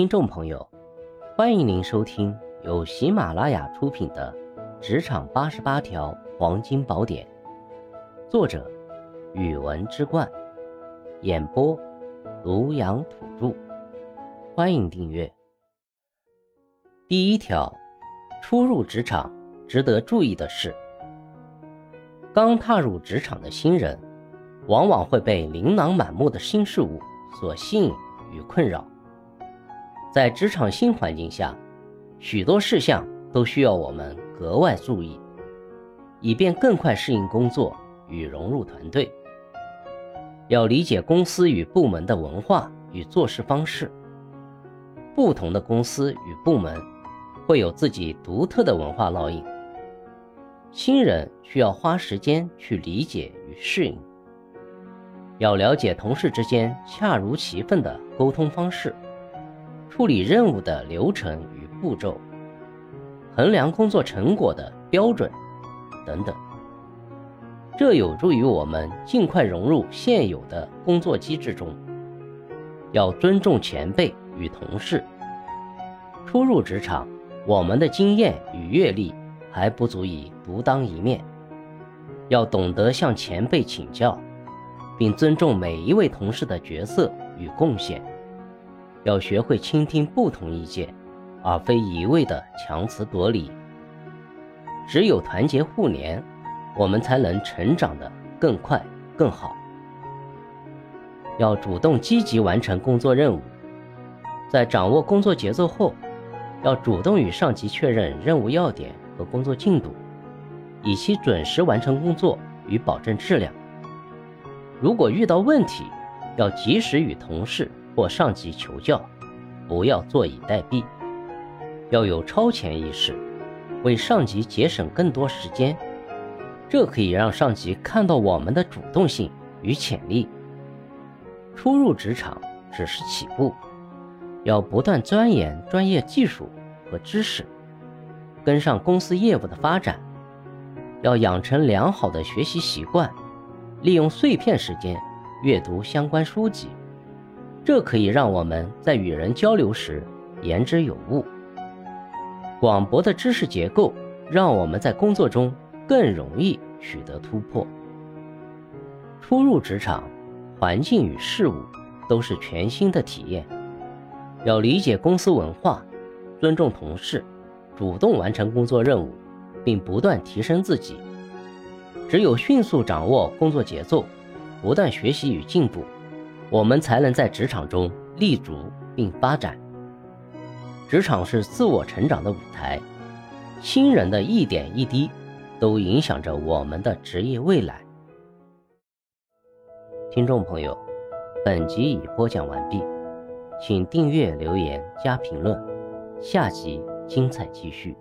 听众朋友，欢迎您收听由喜马拉雅出品的《职场八十八条黄金宝典》，作者：语文之冠，演播：庐阳土著。欢迎订阅。第一条，初入职场值得注意的是，刚踏入职场的新人，往往会被琳琅满目的新事物所吸引与困扰。在职场新环境下，许多事项都需要我们格外注意，以便更快适应工作与融入团队。要理解公司与部门的文化与做事方式。不同的公司与部门会有自己独特的文化烙印，新人需要花时间去理解与适应。要了解同事之间恰如其分的沟通方式。处理任务的流程与步骤，衡量工作成果的标准等等，这有助于我们尽快融入现有的工作机制中。要尊重前辈与同事。初入职场，我们的经验与阅历还不足以独当一面，要懂得向前辈请教，并尊重每一位同事的角色与贡献。要学会倾听不同意见，而非一味的强词夺理。只有团结互联，我们才能成长得更快更好。要主动积极完成工作任务，在掌握工作节奏后，要主动与上级确认任务要点和工作进度，以期准时完成工作与保证质量。如果遇到问题，要及时与同事。或上级求教，不要坐以待毙，要有超前意识，为上级节省更多时间。这可以让上级看到我们的主动性与潜力。初入职场只是起步，要不断钻研专业技术和知识，跟上公司业务的发展，要养成良好的学习习惯，利用碎片时间阅读相关书籍。这可以让我们在与人交流时言之有物。广博的知识结构让我们在工作中更容易取得突破。初入职场，环境与事物都是全新的体验，要理解公司文化，尊重同事，主动完成工作任务，并不断提升自己。只有迅速掌握工作节奏，不断学习与进步。我们才能在职场中立足并发展。职场是自我成长的舞台，新人的一点一滴都影响着我们的职业未来。听众朋友，本集已播讲完毕，请订阅、留言、加评论，下集精彩继续。